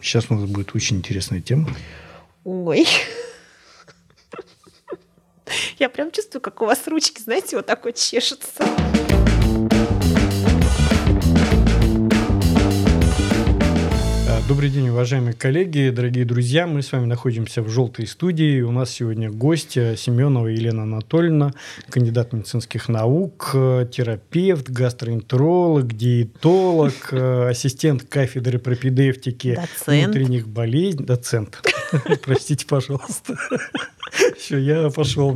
Сейчас у нас будет очень интересная тема. Ой. Я прям чувствую, как у вас ручки, знаете, вот так вот чешутся. Добрый день, уважаемые коллеги, дорогие друзья. Мы с вами находимся в «Желтой студии». У нас сегодня гость Семенова Елена Анатольевна, кандидат медицинских наук, терапевт, гастроэнтеролог, диетолог, ассистент кафедры пропедевтики доцент. внутренних болезней. Доцент. Простите, пожалуйста. Все, я пошел.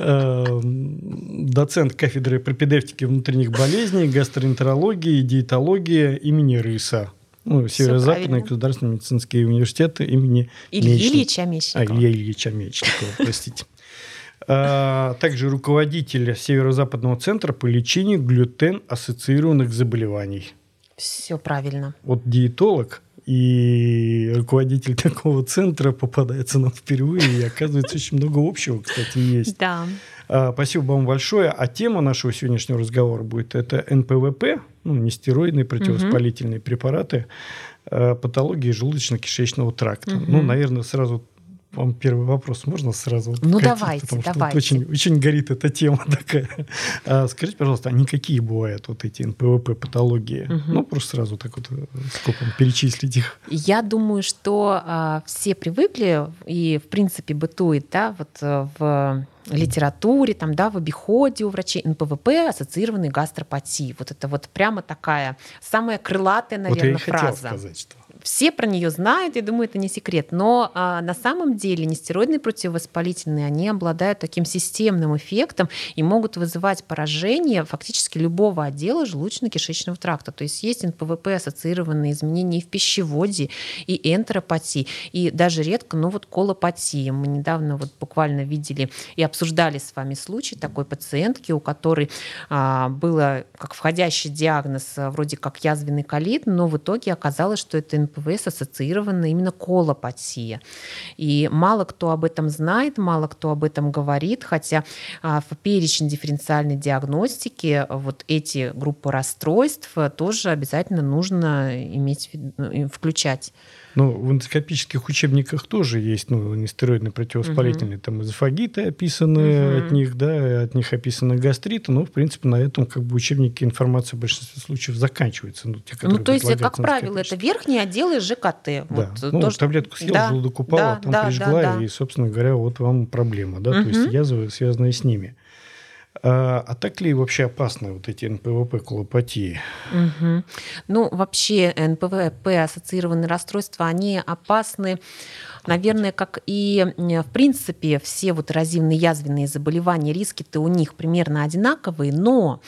Эм, доцент кафедры пропедевтики внутренних болезней, гастроэнтерологии диетологии имени Рыса. Ну, Северо-Западный государственный медицинский университет имени Ильи Мечникова. Ильича Мечникова. А, Илья Ильича Мечникова, простите. А, также руководитель Северо-Западного центра по лечению глютен-ассоциированных заболеваний. Все правильно. Вот диетолог, и руководитель такого центра попадается нам впервые, и оказывается очень много общего, кстати, есть. Да. А, спасибо вам большое. А тема нашего сегодняшнего разговора будет это НПВП, ну, нестероидные противовоспалительные угу. препараты, а, патологии желудочно-кишечного тракта. Угу. Ну, наверное, сразу вам первый вопрос можно сразу? Ну, давайте, потому что давайте. Вот очень, очень горит эта тема такая. А, скажите, пожалуйста, а они какие бывают вот эти НПВП патологии? Угу. Ну, просто сразу так вот э, сколько перечислить их. Я думаю, что а, все привыкли и, в принципе, бытует, да, вот э, в литературе, там, да, в обиходе у врачей НПВП ассоциированный гастропатии. Вот это вот прямо такая самая крылатая, наверное, вот я и фраза. сказать, что все про нее знают, я думаю, это не секрет. Но а, на самом деле нестероидные противовоспалительные, они обладают таким системным эффектом и могут вызывать поражение фактически любого отдела желудочно-кишечного тракта. То есть есть НПВП, ассоциированные изменения и в пищеводе, и энтеропатии, и даже редко, но вот колопатия. Мы недавно вот буквально видели и обсуждали с вами случай такой пациентки, у которой а, было как входящий диагноз а, вроде как язвенный колит, но в итоге оказалось, что это НПВС ассоциирована именно колопатия. И мало кто об этом знает, мало кто об этом говорит, хотя а, в перечень дифференциальной диагностики вот эти группы расстройств тоже обязательно нужно иметь, э, включать. Ну, в эндоскопических учебниках тоже есть ну, нестероидные противовоспалительные. Угу. Там эзофагиты описаны угу. от них, да, от них описаны гастриты. Но, в принципе, на этом как бы учебники информация в большинстве случаев заканчивается. Ну, те, ну то есть, как правило, это верхние отделы ЖКТ. Да. Вот, ну, то, таблетку съел, да. желудок упал, да, а там да, прижгла, да, да. и, собственно говоря, вот вам проблема. Да? Угу. То есть язвы, связанные с ними. А, а так ли вообще опасны вот эти НПВП колопатии? Угу. Ну, вообще НПВП ассоциированные расстройства, они опасны, наверное, как и в принципе все вот эрозивные язвенные заболевания, риски-то у них примерно одинаковые, но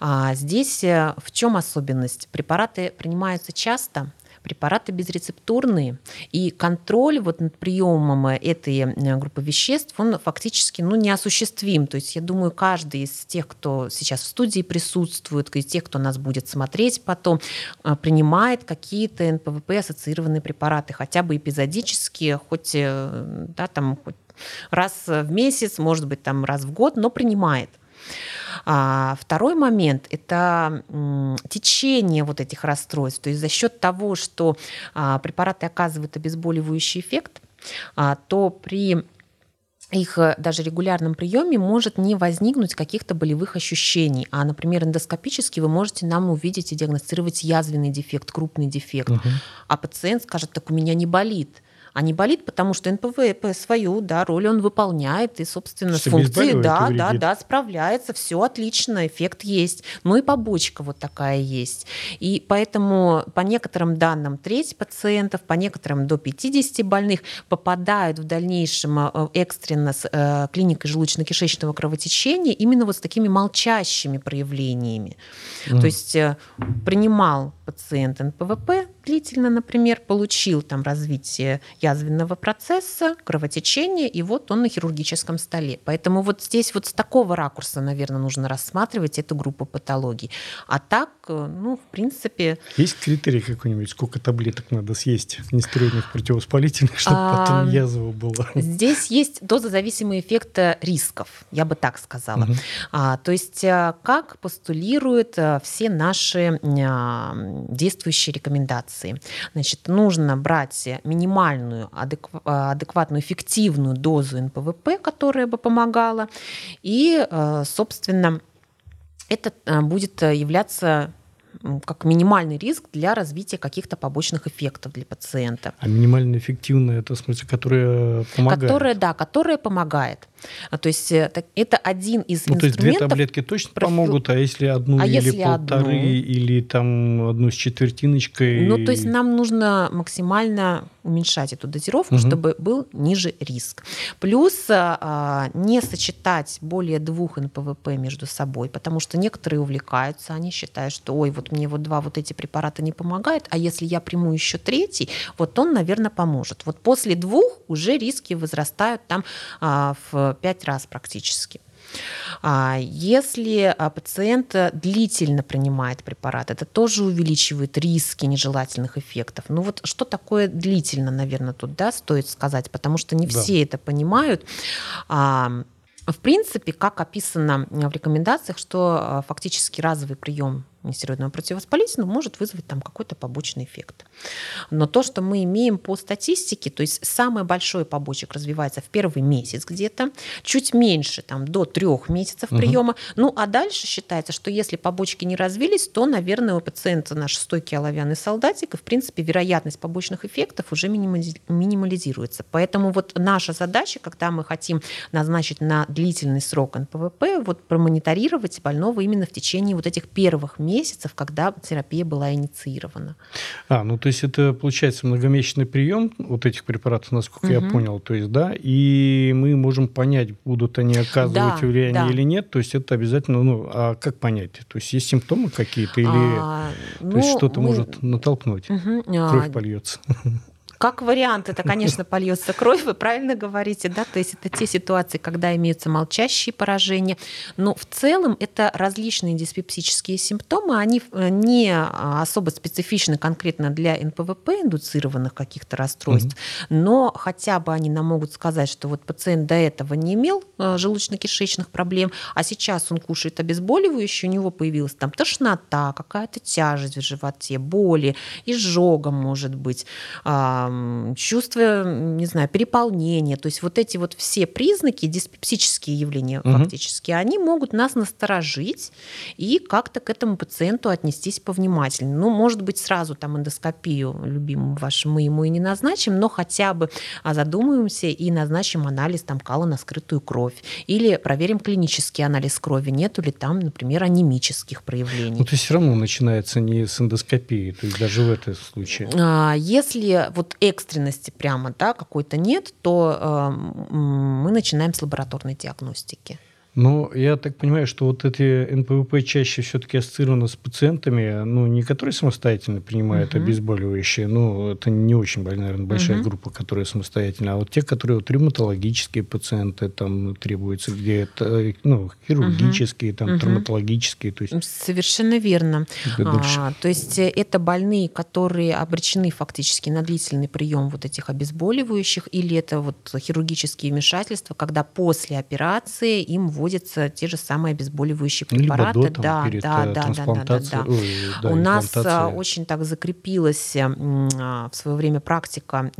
а, здесь э, в чем особенность? Препараты принимаются часто, препараты безрецептурные, и контроль вот над приемом этой э, группы веществ, он фактически ну, неосуществим. То есть я думаю, каждый из тех, кто сейчас в студии присутствует, из тех, кто нас будет смотреть потом, э, принимает какие-то НПВП-ассоциированные препараты, хотя бы эпизодические, хоть, э, да, там, хоть раз в месяц, может быть, там раз в год, но принимает. А второй момент – это течение вот этих расстройств. То есть за счет того, что а, препараты оказывают обезболивающий эффект, а, то при их э, даже регулярном приеме может не возникнуть каких-то болевых ощущений. А, например, эндоскопически вы можете нам увидеть и диагностировать язвенный дефект, крупный дефект. Угу. А пациент скажет, так у меня не болит а не болит, потому что НПВП свою да, роль он выполняет, и, собственно, с функцией да, да, да, справляется, все отлично, эффект есть. Ну и побочка вот такая есть. И поэтому по некоторым данным треть пациентов, по некоторым до 50 больных попадают в дальнейшем э, экстренно с э, клиникой желудочно-кишечного кровотечения именно вот с такими молчащими проявлениями. Mm. То есть э, принимал пациент НПВП длительно, например, получил там развитие язвенного процесса, кровотечение, и вот он на хирургическом столе. Поэтому вот здесь вот с такого ракурса, наверное, нужно рассматривать эту группу патологий. А так, э, ну, в принципе... Есть критерий какой-нибудь, сколько таблеток надо съесть нестероидных противовоспалительных, чтобы а, потом язва была? Здесь есть дозозависимый эффект рисков, я бы так сказала. Угу. А, то есть э, как постулируют э, все наши действующие рекомендации. Значит, нужно брать минимальную, адекватную, эффективную дозу НПВП, которая бы помогала, и, собственно, это будет являться как минимальный риск для развития каких-то побочных эффектов для пациента. А минимально эффективная, это в смысле, которая помогает? Которая, да, которая помогает. А, то есть э, это один из ну, инструментов. То есть две таблетки точно профи... помогут, а если одну а или если полторы, одну? или там одну с четвертиночкой? Ну, то есть нам нужно максимально уменьшать эту дозировку, угу. чтобы был ниже риск. Плюс а, не сочетать более двух НПВП между собой, потому что некоторые увлекаются, они считают, что ой, вот мне вот два вот эти препарата не помогают, а если я приму еще третий, вот он, наверное, поможет. Вот после двух уже риски возрастают там а, в пять раз практически. А если а, пациент длительно принимает препарат, это тоже увеличивает риски нежелательных эффектов. Ну вот что такое длительно, наверное, тут да, стоит сказать, потому что не да. все это понимают. В принципе, как описано в рекомендациях, что фактически разовый прием нестероидного противовоспалительного может вызвать там какой-то побочный эффект. Но то, что мы имеем по статистике, то есть самый большой побочек развивается в первый месяц где-то, чуть меньше, там, до трех месяцев угу. приема. Ну, а дальше считается, что если побочки не развились, то, наверное, у пациента наш стойкий оловянный солдатик, и, в принципе, вероятность побочных эффектов уже минимализируется. Поэтому вот наша задача, когда мы хотим назначить на длительный срок НПВП, вот промониторировать больного именно в течение вот этих первых месяцев, месяцев, когда терапия была инициирована. А, ну то есть это получается многомесячный прием вот этих препаратов, насколько угу. я понял, то есть, да, и мы можем понять, будут они оказывать да, влияние да. или нет, то есть это обязательно, ну, а как понять? То есть есть симптомы какие-то или а, то ну, есть что-то мы... может натолкнуть, угу, кровь а... польется? Как вариант, это, конечно, польется кровь, вы правильно говорите, да, то есть это те ситуации, когда имеются молчащие поражения, но в целом это различные диспепсические симптомы, они э, не особо специфичны конкретно для НПВП индуцированных каких-то расстройств, но хотя бы они нам могут сказать, что вот пациент до этого не имел э, желудочно-кишечных проблем, а сейчас он кушает обезболивающее, у него появилась там тошнота, какая-то тяжесть в животе, боли, изжога может быть, чувство, не знаю, переполнения. То есть вот эти вот все признаки, диспепсические явления угу. фактически, они могут нас насторожить и как-то к этому пациенту отнестись повнимательнее. Ну, может быть, сразу там эндоскопию любимому вашему мы ему и не назначим, но хотя бы а, задумаемся и назначим анализ там кала на скрытую кровь. Или проверим клинический анализ крови, нету ли там, например, анемических проявлений. Ну, то есть все равно начинается не с эндоскопии, то есть даже в этом случае. А, если вот экстренности прямо да, какой-то нет, то э, мы начинаем с лабораторной диагностики. Но я так понимаю, что вот эти НПВП чаще все-таки ассоциированы с пациентами, ну, не которые самостоятельно принимают угу. обезболивающие, ну, это не очень, наверное, большая угу. группа, которые самостоятельно, а вот те, которые вот ревматологические пациенты, там требуется где-то, ну, хирургические, угу. там, угу. травматологические. То есть... Совершенно верно. А, то есть э, это больные, которые обречены фактически на длительный прием вот этих обезболивающих, или это вот хирургические вмешательства, когда после операции им вводят вводятся те же самые обезболивающие препараты. Либо до, там, да, перед да, э, да, да, да, да, Ой, да. У нас а, очень так закрепилась а, в свое время практика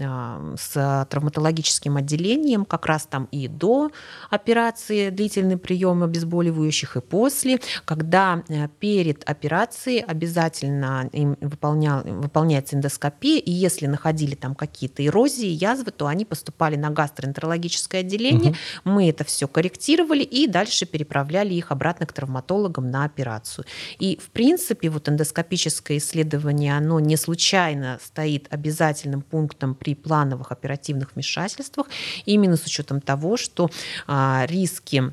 с травматологическим отделением, как раз там и до операции длительный прием обезболивающих, и после, когда э, перед операцией обязательно им выполнял, выполняется эндоскопия, и если находили там какие-то эрозии, язвы, то они поступали на гастроэнтерологическое отделение, угу. мы это все корректировали и дальше переправляли их обратно к травматологам на операцию. И, в принципе, вот эндоскопическое исследование, оно не случайно стоит обязательным пунктом при плановых оперативных вмешательствах, именно с учетом того, что а, риски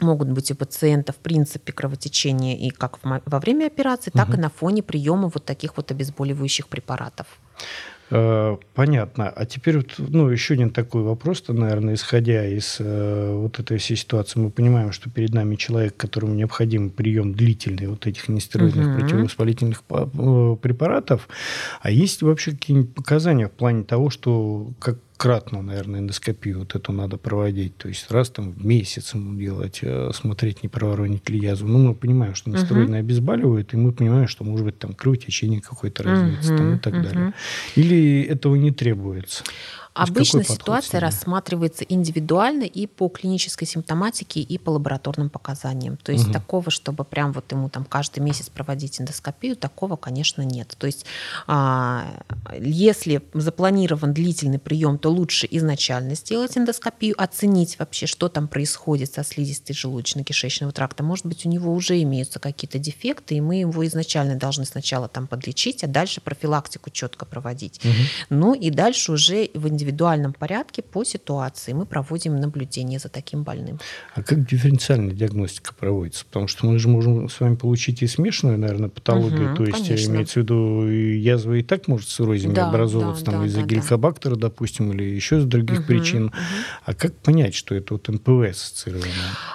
могут быть у пациента в принципе кровотечения и как во время операции, так угу. и на фоне приема вот таких вот обезболивающих препаратов. Э, понятно. А теперь вот, ну, еще один такой вопрос, -то, наверное, исходя из э, вот этой всей ситуации. Мы понимаем, что перед нами человек, которому необходим прием длительный вот этих нестероидных угу. противовоспалительных э, препаратов. А есть вообще какие-нибудь показания в плане того, что как двухкратно, наверное, эндоскопию вот эту надо проводить. То есть раз там в месяц ему делать, э, смотреть, не проворонить ли язву. Ну, мы понимаем, что нестероидные угу. обезболивают, и мы понимаем, что может быть там кровотечение какое-то развиться угу, там, и так угу. далее. Или этого не требуется? Обычно ситуация рассматривается индивидуально и по клинической симптоматике, и по лабораторным показаниям. То есть угу. такого, чтобы прям вот ему там каждый месяц проводить эндоскопию, такого, конечно, нет. То есть а, если запланирован длительный прием, то лучше изначально сделать эндоскопию, оценить вообще, что там происходит со слизистой желудочно-кишечного тракта. Может быть, у него уже имеются какие-то дефекты, и мы его изначально должны сначала там подлечить, а дальше профилактику четко проводить. Угу. Ну и дальше уже в индивидуальном индивидуальном порядке по ситуации мы проводим наблюдение за таким больным. А как дифференциальная диагностика проводится? Потому что мы же можем с вами получить и смешанную, наверное, патологию. Угу, То есть конечно. имеется в виду язва и так может с эрозиями да, образовываться да, там, да, из-за да, геликобактера, да. допустим, или еще из других угу, причин. Угу. А как понять, что это вот НПВ ассоциированное?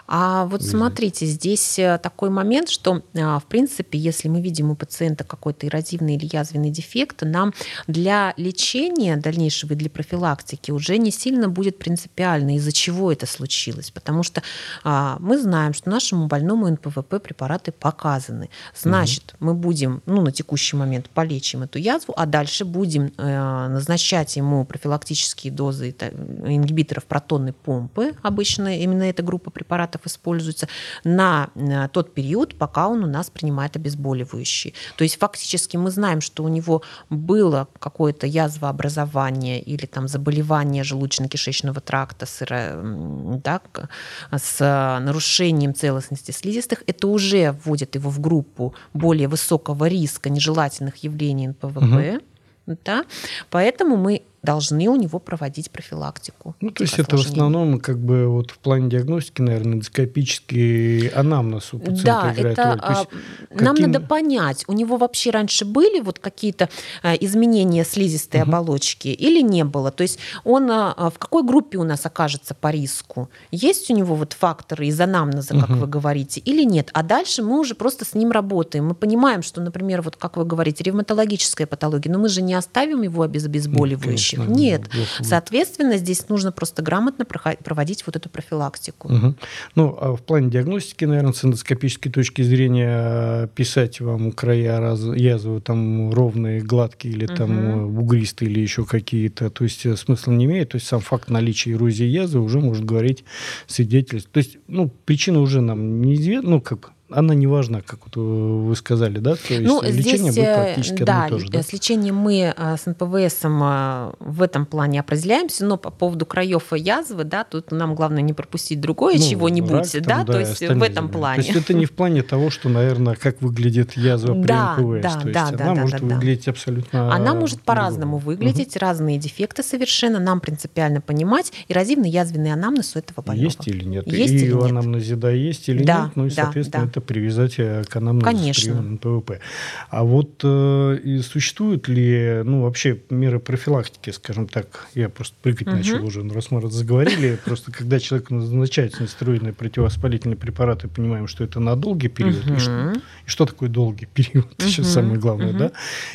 А вот смотрите, здесь э, такой момент, что а, в принципе, если мы видим у пациента какой-то эрозивный или язвенный дефект, нам для лечения дальнейшего и для профилактики профилактики уже не сильно будет принципиально, из-за чего это случилось. Потому что а, мы знаем, что нашему больному НПВП препараты показаны. Значит, угу. мы будем, ну, на текущий момент полечим эту язву, а дальше будем э, назначать ему профилактические дозы ингибиторов протонной помпы. Обычно именно эта группа препаратов используется на э, тот период, пока он у нас принимает обезболивающие. То есть фактически мы знаем, что у него было какое-то язвообразование или там заболевания желудочно-кишечного тракта с, да, с нарушением целостности слизистых, это уже вводит его в группу более высокого риска нежелательных явлений НПВП. Угу. Да? Поэтому мы должны у него проводить профилактику. Ну, то есть это в основном как бы вот в плане диагностики, наверное, эндоскопический анамнез у пациента да, играет это, роль. То есть, каким... Нам надо понять, у него вообще раньше были вот какие-то э, изменения слизистой угу. оболочки или не было? То есть он э, в какой группе у нас окажется по риску? Есть у него вот факторы из анамнеза, как угу. вы говорите, или нет? А дальше мы уже просто с ним работаем. Мы понимаем, что, например, вот как вы говорите, ревматологическая патология, но мы же не оставим его без обезболивающих случаев. Нет. Соответственно, здесь нужно просто грамотно проводить вот эту профилактику. Угу. Ну, а в плане диагностики, наверное, с эндоскопической точки зрения писать вам края раз, язвы там ровные, гладкие или там угу. бугристые или еще какие-то, то есть э, смысла не имеет. То есть сам факт наличия эрозии язвы уже может говорить свидетельство. То есть, ну, причина уже нам неизвестна, ну, как она не важна, как вот вы сказали, да? То есть ну, лечение здесь, будет э, практически да, одно и то же, да? с лечением мы э, с НПВС э, в этом плане определяемся, но по поводу краев язвы, да, тут нам главное не пропустить другое ну, чего-нибудь, да, да, то есть в этом плане. То есть это не в плане того, что, наверное, как выглядит язва при да, НПВС, да, то есть да, она да, может да, выглядеть абсолютно Она может по-разному выглядеть, угу. разные дефекты совершенно, нам принципиально понимать, эрозивно-язвенный анамнез у этого больного. Есть или нет? Есть и или нет? анамнезе, да, есть или да, нет, ну и, да, соответственно, да. это привязать к анамнезу НПВП. А вот э, и существуют ли, ну, вообще меры профилактики, скажем так, я просто прыгать угу. начал уже, раз мы заговорили, просто когда человек назначает нестероидные противовоспалительные препараты, понимаем, что это на долгий период, угу. и, что, и что такое долгий период, угу. сейчас самое главное, угу. да,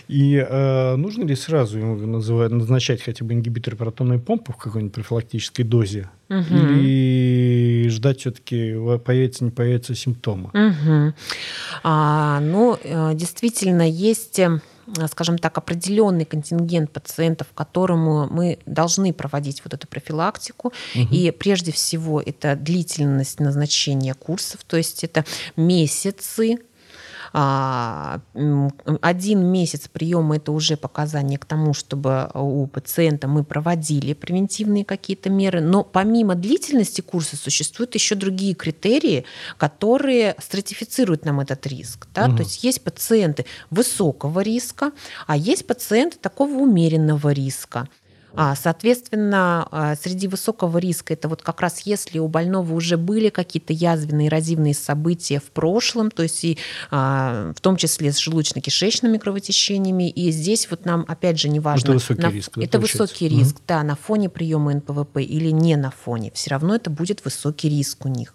и э, нужно ли сразу ему называть, назначать хотя бы ингибитор протонной помпы в какой-нибудь профилактической дозе, угу. или ждать все-таки появится, не появится симптомы? Угу. А, ну, э, действительно, есть э, скажем так, определенный контингент пациентов, которому мы должны проводить вот эту профилактику. Угу. И прежде всего это длительность назначения курсов, то есть это месяцы один месяц приема это уже показание к тому, чтобы у пациента мы проводили превентивные какие-то меры. Но помимо длительности курса существуют еще другие критерии, которые стратифицируют нам этот риск. Да? Угу. То есть есть пациенты высокого риска, а есть пациенты такого умеренного риска. А, соответственно, а, среди высокого риска это вот как раз если у больного уже были какие-то язвенные, эрозивные события в прошлом, то есть и а, в том числе с желудочно-кишечными кровотечениями, и здесь вот нам опять же не важно. Это высокий на, риск. Это высокий риск, угу. да, на фоне приема НПВП или не на фоне, все равно это будет высокий риск у них.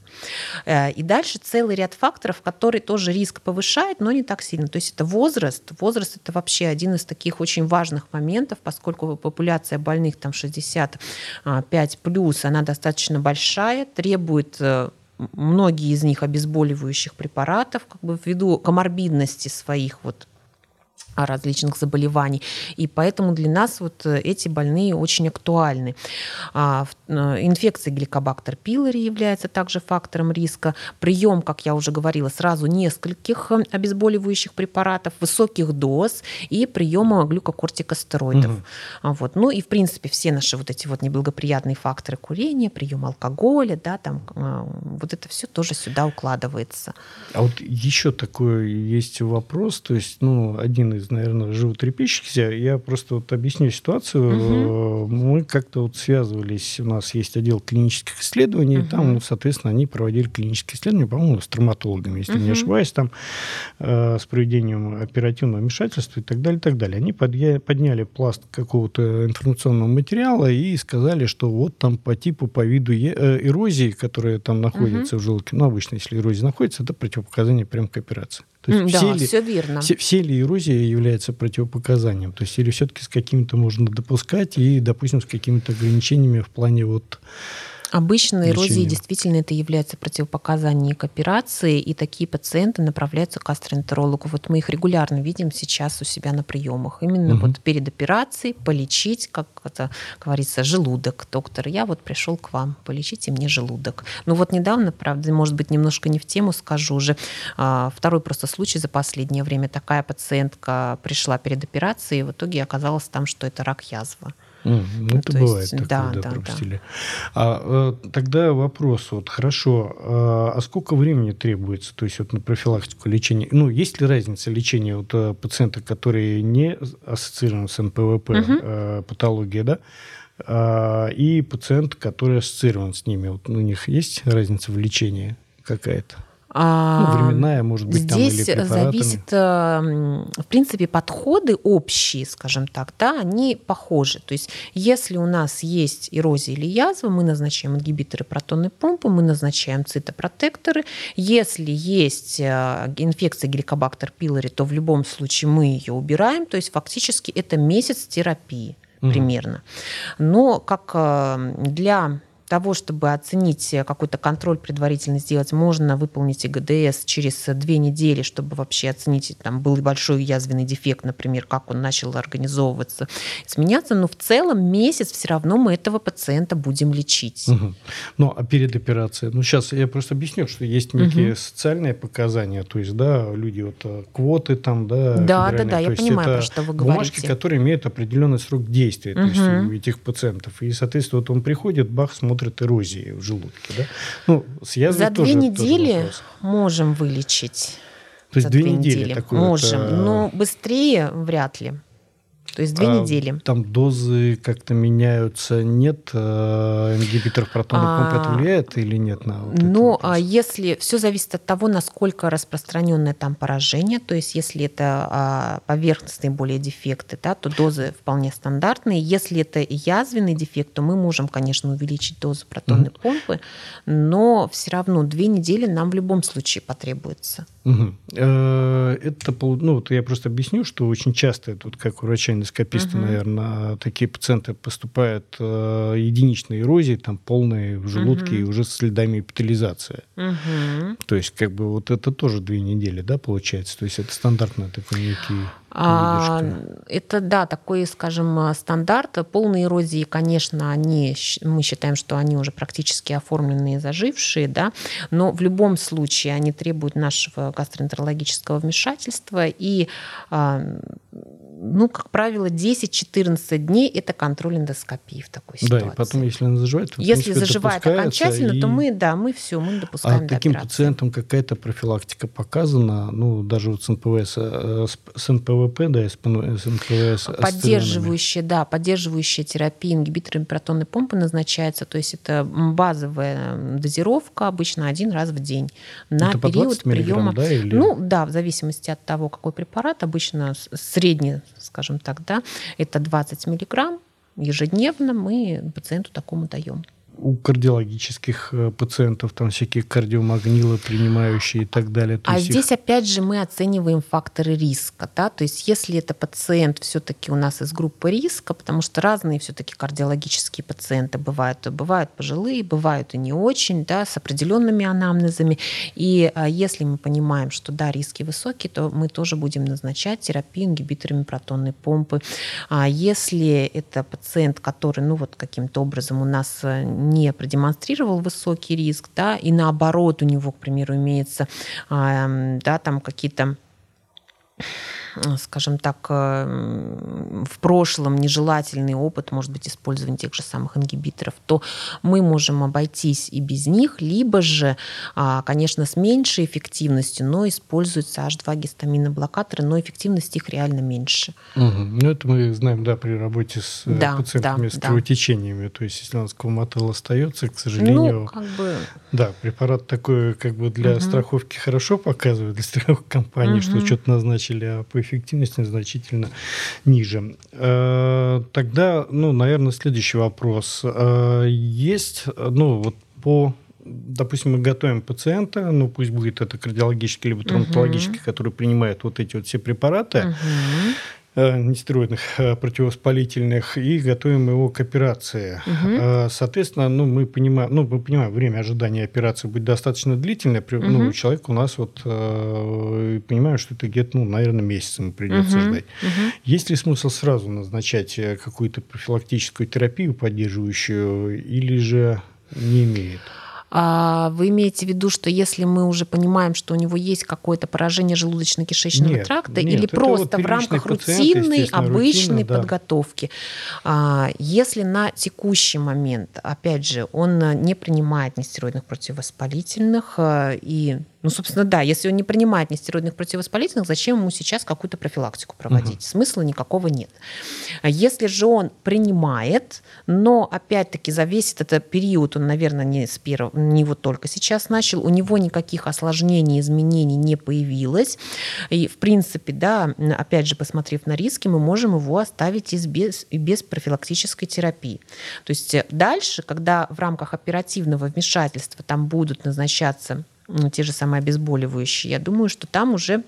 Э, и дальше целый ряд факторов, которые тоже риск повышает, но не так сильно. То есть это возраст. Возраст это вообще один из таких очень важных моментов, поскольку популяция больных там 65 плюс, она достаточно большая, требует э, многие из них обезболивающих препаратов, как бы ввиду коморбидности своих вот различных заболеваний. И поэтому для нас вот э, эти больные очень актуальны. А, э, инфекция гликобактер пилори является также фактором риска. Прием, как я уже говорила, сразу нескольких э, обезболивающих препаратов, высоких доз и приема глюкокортикостероидов. Угу. Вот. Ну и, в принципе, все наши вот эти вот неблагоприятные факторы курения, прием алкоголя, да, там, вот это все тоже сюда укладывается. А вот еще такой есть вопрос, то есть, ну, один из наверное, животрепещущихся. Я просто вот объясню ситуацию. Угу. Мы как-то вот связывались, у нас есть отдел клинических исследований, угу. там, соответственно, они проводили клинические исследования, по-моему, с травматологами, если угу. не ошибаюсь, там э, с проведением оперативного вмешательства и так далее, и так далее. Они подня- подняли пласт какого-то информационного материала и сказали, что вот там по типу, по виду э, эрозии, которая там находится угу. в желудке, ну, обычно, если эрозия находится, это противопоказание прямо к операции. То есть да, все, ли, все верно. Все, все ли эрозия является противопоказанием? То есть или все-таки с какими-то можно допускать и, допустим, с какими-то ограничениями в плане вот Обычно эрозии действительно это является противопоказанием к операции, и такие пациенты направляются к гастроэнтерологу. Вот мы их регулярно видим сейчас у себя на приемах. Именно угу. вот перед операцией полечить, как это говорится, желудок. Доктор, я вот пришел к вам, полечите мне желудок. Ну вот недавно, правда, может быть, немножко не в тему скажу уже, а, второй просто случай за последнее время. Такая пациентка пришла перед операцией, и в итоге оказалось там, что это рак язвы. Mm, ну, это То бывает есть, такое, да, да, пропустили. Да. А, э, тогда вопрос, вот хорошо, а, а сколько времени требуется, то есть вот на профилактику лечения? Ну, есть ли разница лечения вот э, пациента, который не ассоциирован с НПВП, угу. патология, да, а, и пациент, который ассоциирован с ними? Вот у них есть разница в лечении какая-то? Ну, временная, может быть, Здесь там, или зависит, э, в принципе, подходы общие, скажем так, да, они похожи. То есть, если у нас есть эрозия или язва, мы назначаем ингибиторы протонной помпы, мы назначаем цитопротекторы. Если есть э, инфекция геликобактер пилори, то в любом случае мы ее убираем. То есть, фактически, это месяц терапии примерно. Но как э, для того, чтобы оценить э, какой-то контроль предварительно сделать, можно выполнить ИГДС через две недели, чтобы вообще оценить, там был большой язвенный дефект, например, как он начал организовываться, изменяться. Но в целом месяц все равно мы этого пациента будем лечить. Угу. Ну, а перед операцией? Ну, сейчас я просто объясню, что есть некие угу. социальные показания, то есть, да, люди вот э, квоты там, да, Да, да, да, я понимаю, про что вы говорите. Бумажки, которые имеют определенный срок действия, угу. то есть у этих пациентов. И, соответственно, вот он приходит, бах, смотрит смотрит эрозии в желудке. Да? Ну, с За две тоже, недели тоже можем вылечить. То есть две недели, недели. Такое можем, это... но быстрее вряд ли. То есть две а недели. Там дозы как-то меняются, нет? Э, ингибиторов протонной а, помпы это влияет или нет на вот Ну, а если все зависит от того, насколько распространенное там поражение, то есть если это а, поверхностные более дефекты, да, то дозы вполне стандартные. Если это язвенный дефект, то мы можем, конечно, увеличить дозу протонной угу. помпы, но все равно две недели нам в любом случае потребуется. Угу. Это, ну, вот я просто объясню, что очень часто, тут как у врача эндоскописта, угу. наверное, такие пациенты поступают э, единичной эрозией, там полные в желудке угу. и уже с следами эпителизации. Угу. То есть, как бы вот это тоже две недели, да, получается? То есть это стандартно такой некий а, это, да, такой, скажем, стандарт. Полные эрозии, конечно, они, мы считаем, что они уже практически оформленные, зажившие, да, но в любом случае они требуют нашего гастроэнтерологического вмешательства, и а, ну, как правило, 10-14 дней это контроль эндоскопии в такой ситуации. Да, и потом, если она заживает, то, если принципе, заживает окончательно, и... то мы, да, мы все, мы допускаем А таким операции. пациентам какая-то профилактика показана, ну, даже вот с НПВС, э, с НПВП, да, с НПВС. Поддерживающая, да, поддерживающая терапия ингибиторами протонной помпы назначается, то есть это базовая дозировка, обычно один раз в день на это период приема. Да, или... Ну, да, в зависимости от того, какой препарат, обычно средний скажем так, да, это 20 миллиграмм ежедневно мы пациенту такому даем. У кардиологических э, пациентов, там всякие кардиомагнилы принимающие и так далее. То а здесь их... опять же мы оцениваем факторы риска, да, то есть если это пациент все-таки у нас из группы риска, потому что разные все-таки кардиологические пациенты бывают, бывают пожилые, бывают и не очень, да, с определенными анамнезами, и а, если мы понимаем, что да, риски высокие, то мы тоже будем назначать терапию ингибиторами протонной помпы. А если это пациент, который, ну вот каким-то образом у нас э, не продемонстрировал высокий риск, да, и наоборот у него, к примеру, имеется, да, там какие-то скажем так, э, в прошлом нежелательный опыт, может быть, использования тех же самых ингибиторов, то мы можем обойтись и без них, либо же, а, конечно, с меньшей эффективностью, но используются H2 гистаминоблокаторы, но эффективность их реально меньше. Угу. Ну, это мы знаем, да, при работе с э, да, пациентами да, с кровотечениями. Да. То есть, если у нас коматол остается, к сожалению... Ну, как бы... Да, препарат такой как бы для угу. страховки хорошо показывает, для страховых компаний, угу. что что-то назначили, а по эффективности значительно ниже. Э, тогда, ну, наверное, следующий вопрос. Э, есть, ну, вот по допустим, мы готовим пациента, ну пусть будет это кардиологический либо травматологический, угу. который принимает вот эти вот все препараты. Угу. Э, нестероидных э, противовоспалительных и готовим его к операции. Угу. Соответственно, ну, мы понимаем, ну, мы понимаем, время ожидания операции будет достаточно длительное. Угу. Ну, человек у нас вот понимаем, что это где-то, ну, наверное, месяц ему придется угу. ждать. Угу. Есть ли смысл сразу назначать какую-то профилактическую терапию поддерживающую или же не имеет? А, вы имеете в виду, что если мы уже понимаем, что у него есть какое-то поражение желудочно-кишечного тракта, нет, или просто вот в рамках рутинной, обычной рутина, да. подготовки, а, если на текущий момент, опять же, он не принимает нестероидных противовоспалительных а, и ну, собственно, да, если он не принимает нестероидных противовоспалительных, зачем ему сейчас какую-то профилактику проводить? Угу. Смысла никакого нет. Если же он принимает, но опять-таки за весь этот период, он, наверное, не, с первого, не вот только сейчас начал, у него никаких осложнений, изменений не появилось. И, в принципе, да, опять же, посмотрев на риски, мы можем его оставить и без, и без профилактической терапии. То есть дальше, когда в рамках оперативного вмешательства там будут назначаться те же самые обезболивающие, я думаю, что там уже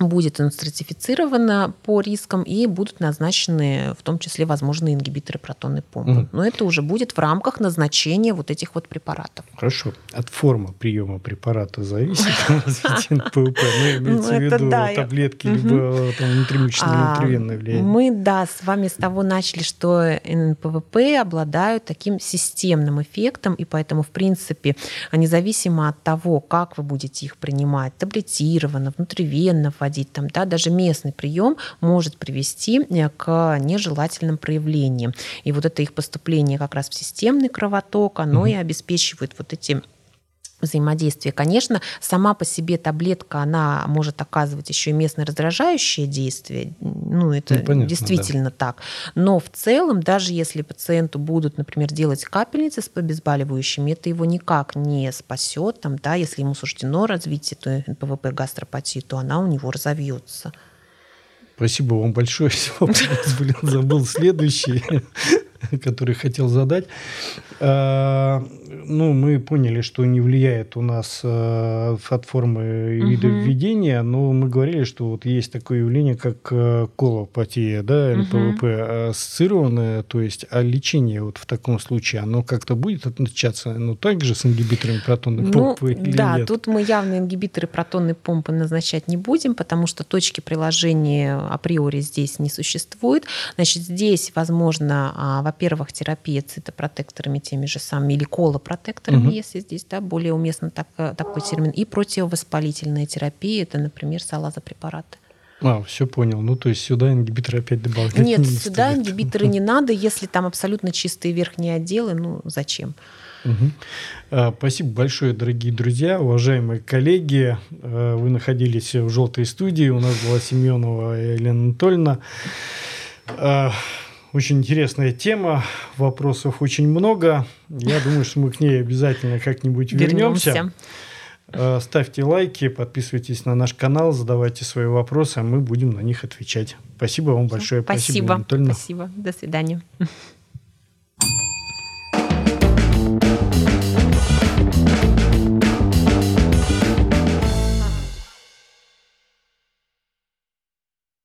будет он стратифицировано по рискам и будут назначены в том числе возможные ингибиторы протонной помпы. Mm. Но это уже будет в рамках назначения вот этих вот препаратов. Хорошо. От формы приема препарата зависит развитие НПВП? Ну, имеется в виду таблетки, либо внутримышечное внутривенное влияние. Мы, да, с вами с того начали, что НПВП обладают таким системным эффектом, и поэтому, в принципе, независимо от того, как вы будете их принимать, таблетированно, внутривенно, вводить там, да, даже местный прием может привести э, к нежелательным проявлениям. И вот это их поступление как раз в системный кровоток, оно угу. и обеспечивает вот эти взаимодействие. Конечно, сама по себе таблетка, она может оказывать еще и местное раздражающее действие. Ну, это ну, понятно, действительно да. так. Но в целом, даже если пациенту будут, например, делать капельницы с обезболивающими, это его никак не спасет. Там, да, если ему суждено развить эту НПВП гастропатию, то она у него разовьется. Спасибо вам большое. Блин, забыл следующий, который хотел задать. А, ну, мы поняли, что не влияет у нас э, от формы и вида введения, но мы говорили, что вот есть такое явление, как э, колопатия, да, НПВП, ассоциированное, то есть, а лечение вот в таком случае, оно как-то будет отличаться, ну, также с ингибиторами протонной ну, помпы или Да, нет? тут мы явно ингибиторы протонной помпы назначать не будем, потому что точки приложения априори здесь не существует. Значит, здесь, возможно, а, во-первых, терапия цитопротекторами теми же самыми или колопротекторами, протекторами, угу. если здесь да, более уместно так, э, такой термин, и противовоспалительная терапия, это, например, салазопрепараты. А, все понял. Ну, то есть сюда ингибиторы опять добавлять Нет, не сюда стоит. ингибиторы не надо, если там абсолютно чистые верхние отделы, ну, зачем? Угу. Спасибо большое, дорогие друзья, уважаемые коллеги. А, вы находились в желтой студии. У нас была Семенова Елена Анатольевна. Очень интересная тема, вопросов очень много. Я думаю, что мы к ней обязательно как-нибудь вернемся. вернемся. Э, ставьте лайки, подписывайтесь на наш канал, задавайте свои вопросы, а мы будем на них отвечать. Спасибо вам большое. Спасибо. Спасибо. Спасибо. До свидания.